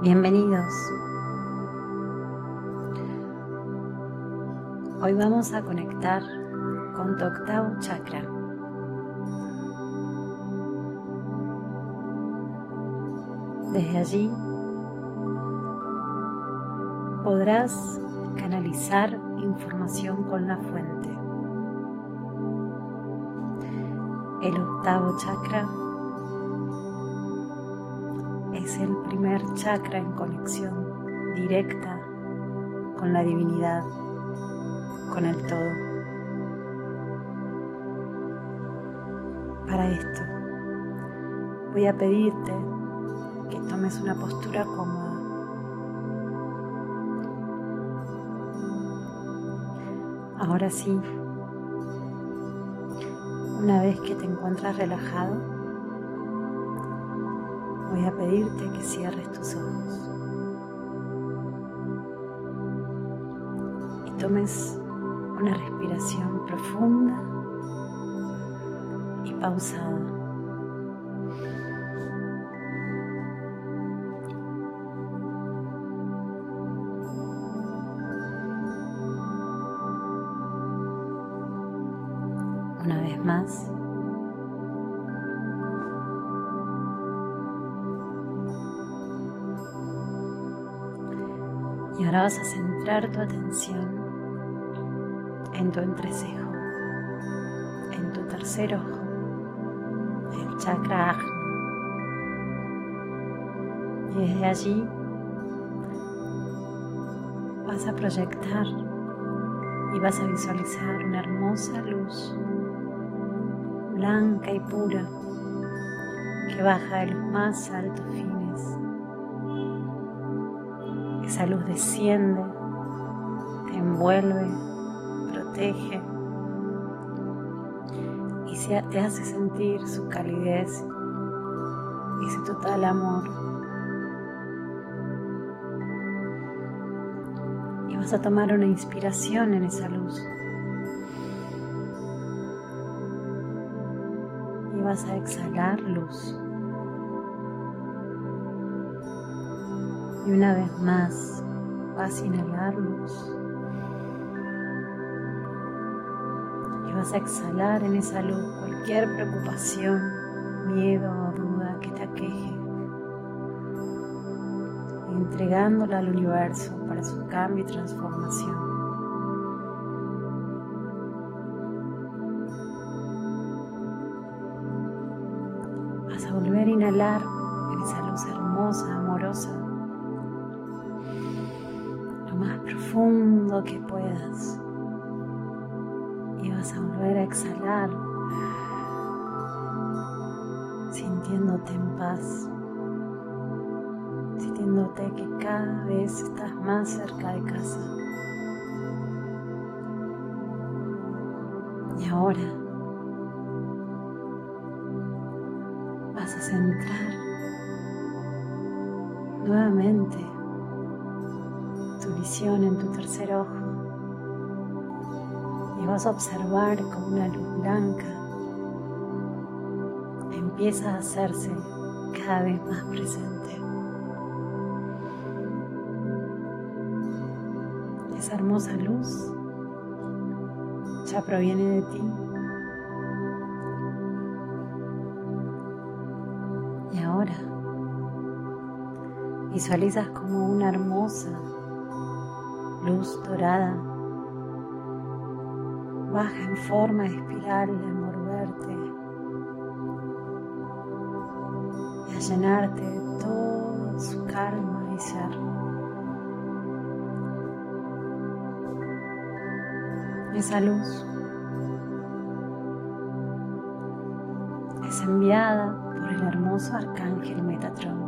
Bienvenidos. Hoy vamos a conectar con tu octavo chakra. Desde allí podrás canalizar información con la fuente. El octavo chakra el primer chakra en conexión directa con la divinidad, con el todo. Para esto voy a pedirte que tomes una postura cómoda. Ahora sí, una vez que te encuentras relajado, voy a pedirte que cierres tus ojos y tomes una respiración profunda y pausada. Vas a centrar tu atención en tu entrecejo, en tu tercer ojo, el chakra ajna. Y desde allí vas a proyectar y vas a visualizar una hermosa luz blanca y pura que baja de los más altos fines. Esa luz desciende, te envuelve, protege y te hace sentir su calidez y su total amor. Y vas a tomar una inspiración en esa luz. Y vas a exhalar luz. Y una vez más vas a inhalar luz. Y vas a exhalar en esa luz cualquier preocupación, miedo o duda que te aqueje. Entregándola al universo para su cambio y transformación. Vas a volver a inhalar en esa luz hermosa, amorosa más profundo que puedas. Y vas a volver a exhalar, sintiéndote en paz, sintiéndote que cada vez estás más cerca de casa. Y ahora vas a centrar nuevamente visión en tu tercer ojo y vas a observar como una luz blanca empieza a hacerse cada vez más presente. Esa hermosa luz ya proviene de ti. Y ahora visualizas como una hermosa luz dorada. Baja en forma de espiral a envolverte y a llenarte de toda su calma y ser. Esa luz. Es enviada por el hermoso arcángel Metatron,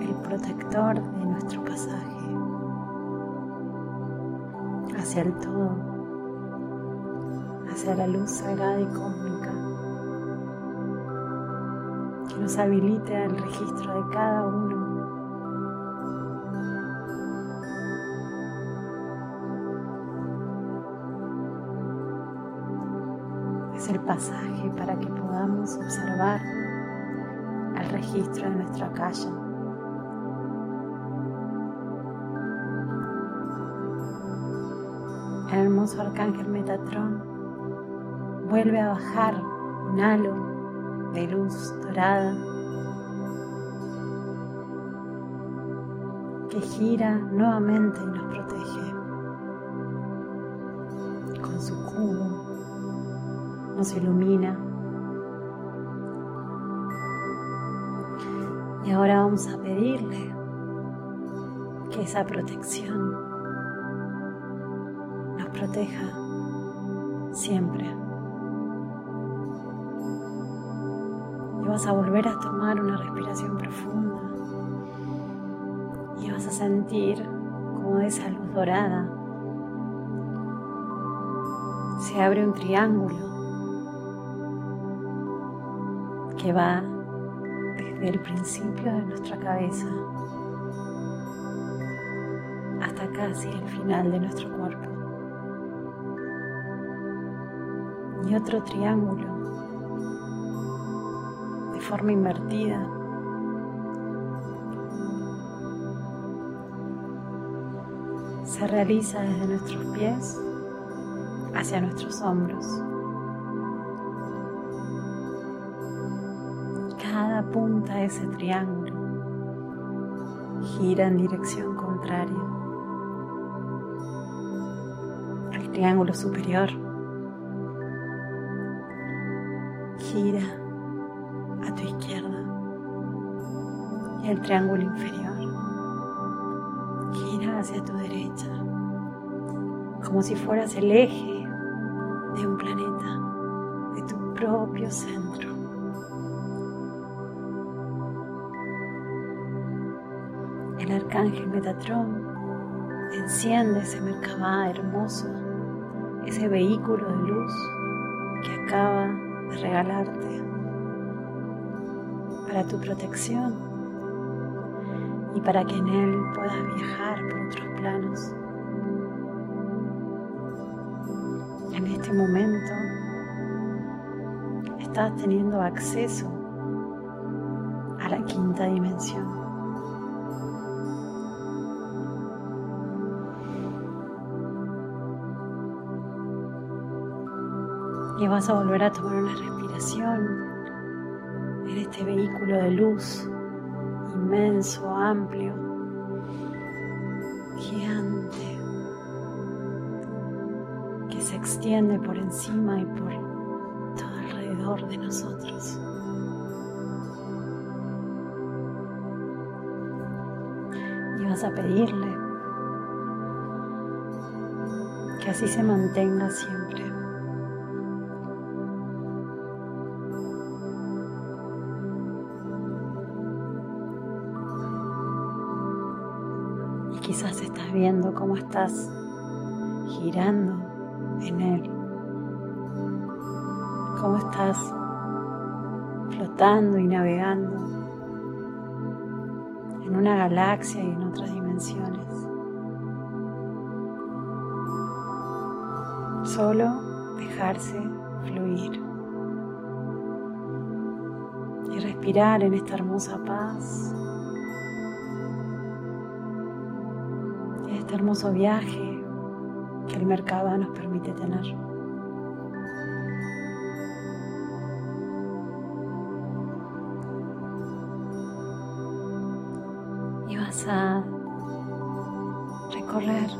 el protector de nuestro pasaje hacia el todo, hacia la luz sagrada y cósmica, que nos habilite el registro de cada uno. Es el pasaje para que podamos observar el registro de nuestra calle el hermoso arcángel Metatrón vuelve a bajar un halo de luz dorada que gira nuevamente y nos protege. Con su cubo nos ilumina. Y ahora vamos a pedirle que esa protección proteja siempre. Y vas a volver a tomar una respiración profunda y vas a sentir como esa luz dorada se abre un triángulo que va desde el principio de nuestra cabeza hasta casi el final de nuestro cuerpo. Y otro triángulo de forma invertida se realiza desde nuestros pies hacia nuestros hombros. Cada punta de ese triángulo gira en dirección contraria. El triángulo superior gira a tu izquierda y el triángulo inferior gira hacia tu derecha, como si fueras el eje de un planeta, de tu propio centro. El arcángel Metatrón enciende ese Merkabah hermoso, ese vehículo de luz que acaba regalarte para tu protección y para que en él puedas viajar por otros planos. En este momento estás teniendo acceso a la quinta dimensión. Y vas a volver a tomar una respiración en este vehículo de luz inmenso, amplio, gigante, que se extiende por encima y por todo alrededor de nosotros. Y vas a pedirle que así se mantenga siempre. Viendo cómo estás girando en él, cómo estás flotando y navegando en una galaxia y en otras dimensiones. Solo dejarse fluir y respirar en esta hermosa paz este hermoso viaje que el Merkaba nos permite tener. Y vas a recorrer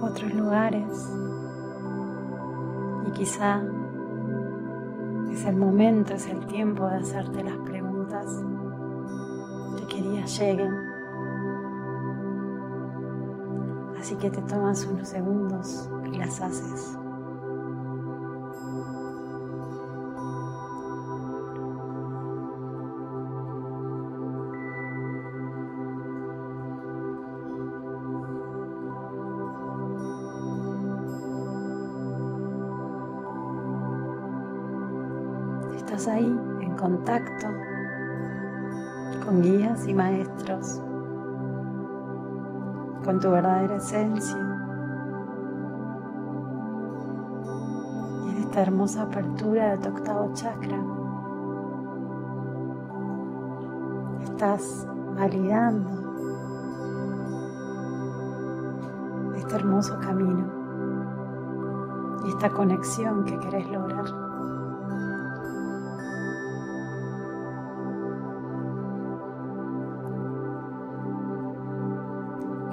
otros lugares y quizá es el momento, es el tiempo de hacerte las preguntas lleguen. Así que te tomas unos segundos y las haces. Estás ahí en contacto con guías y maestros, con tu verdadera esencia. Y en esta hermosa apertura de tu octavo chakra, estás validando este hermoso camino y esta conexión que querés lograr.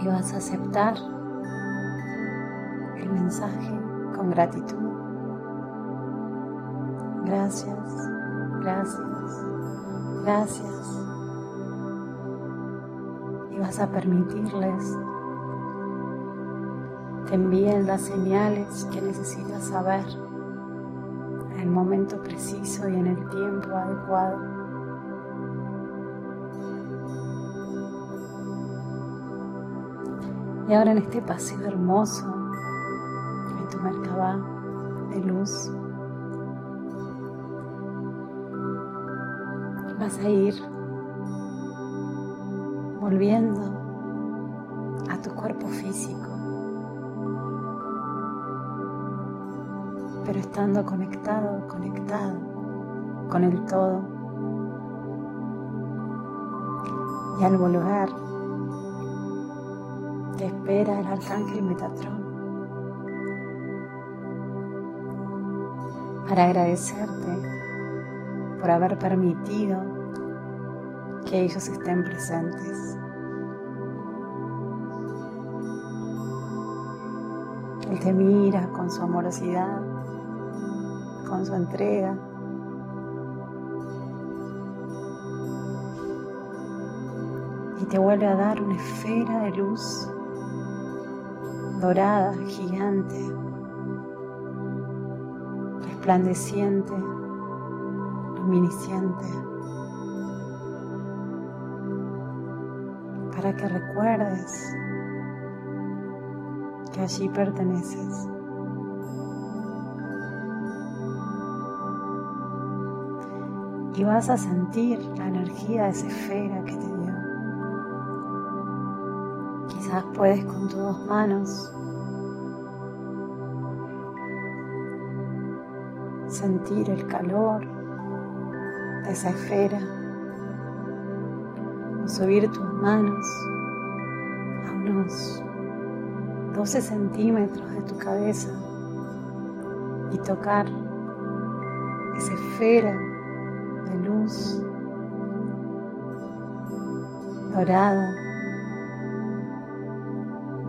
Y vas a aceptar el mensaje con gratitud. Gracias, gracias, gracias. Y vas a permitirles te envíen las señales que necesitas saber en el momento preciso y en el tiempo adecuado. Y ahora en este paseo hermoso de tu Merkabah de luz, vas a ir volviendo a tu cuerpo físico. pero estando conectado, conectado con el todo. Y al volver, te espera el arcángel Metatrón para agradecerte por haber permitido que ellos estén presentes. Él te mira con su amorosidad con su entrega. Y te vuelve a dar una esfera de luz dorada, gigante, resplandeciente, luminiscente, para que recuerdes que allí perteneces. y vas a sentir la energía de esa esfera que te. Quizás puedes con tus dos manos sentir el calor de esa esfera o subir tus manos a unos 12 centímetros de tu cabeza y tocar esa esfera luz dorada,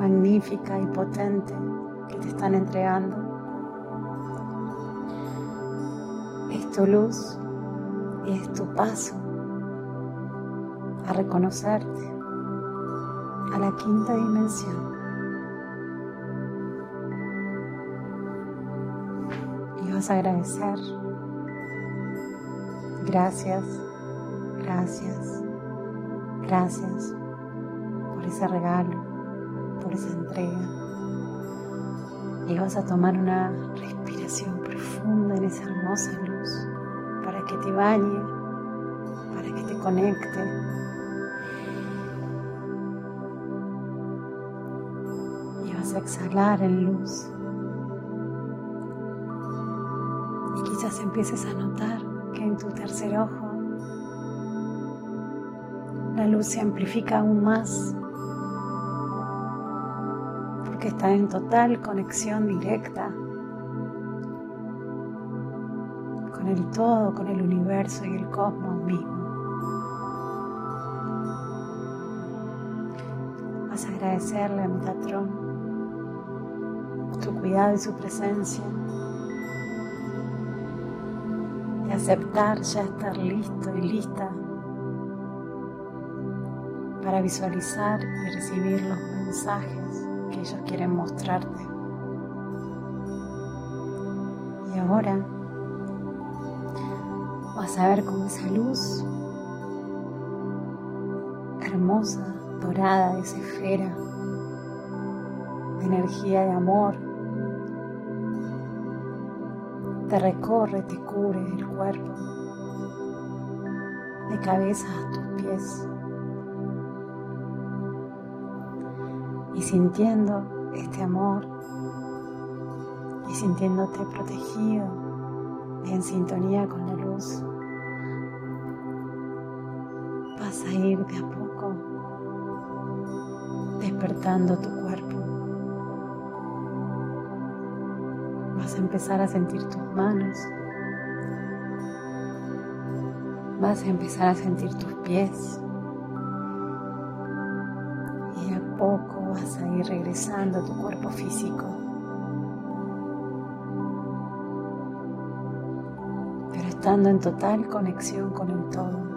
magnífica y potente que te están entregando. Es tu luz y es tu paso a reconocerte a la quinta dimensión. Y vas a agradecer Gracias, gracias, gracias por ese regalo, por esa entrega. Y vas a tomar una respiración profunda en esa hermosa luz para que te bañe, para que te conecte. Y vas a exhalar en luz. Y quizás empieces a notar que en tu tercer ojo la luz se amplifica aún más porque está en total conexión directa con el todo, con el universo y el cosmos mismo. Vas a agradecerle a Metatron tu cuidado y su presencia aceptar ya estar listo y lista para visualizar y recibir los mensajes que ellos quieren mostrarte. Y ahora vas a ver cómo esa luz hermosa, dorada, de esa esfera de energía de amor te recorre, te cubre el cuerpo, de cabeza a tus pies. Y sintiendo este amor y sintiéndote protegido y en sintonía con la luz, vas a ir de a poco despertando tu cuerpo vas a empezar a sentir tus manos. Vas a empezar a sentir tus pies. Y a poco vas a ir regresando a tu cuerpo físico. Pero estando en total conexión con el todo.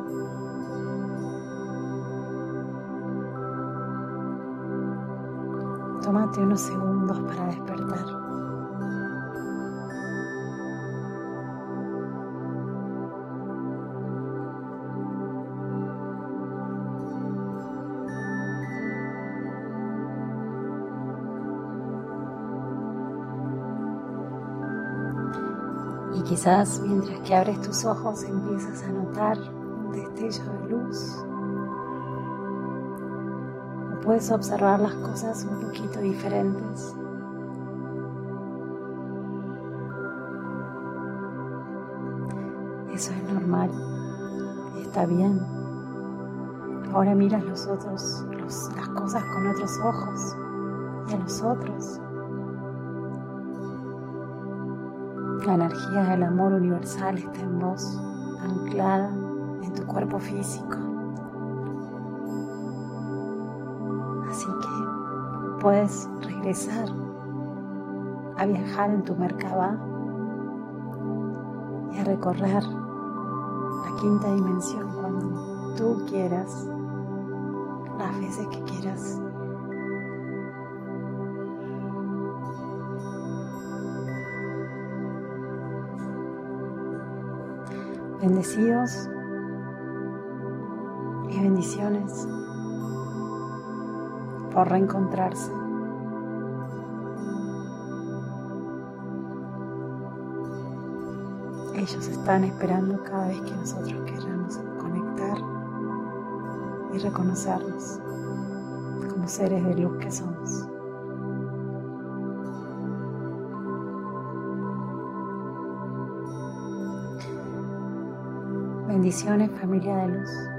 Tómate unos segundos para despertar. Quizás mientras que abres tus ojos empiezas a notar un destello de luz puedes observar las cosas un poquito diferentes. Eso es normal, está bien. Ahora miras los otros, las cosas con otros ojos y a los otros. La energía del amor universal está en vos, anclada en tu cuerpo físico. puedes regresar a viajar en tu Merkaba y a recorrer la quinta dimensión cuando tú quieras, las veces que quieras. Bendecidos y bendiciones por reencontrarse. Ellos están esperando cada vez que nosotros queramos conectar y reconocernos como seres de luz que somos. Bendiciones familia de luz.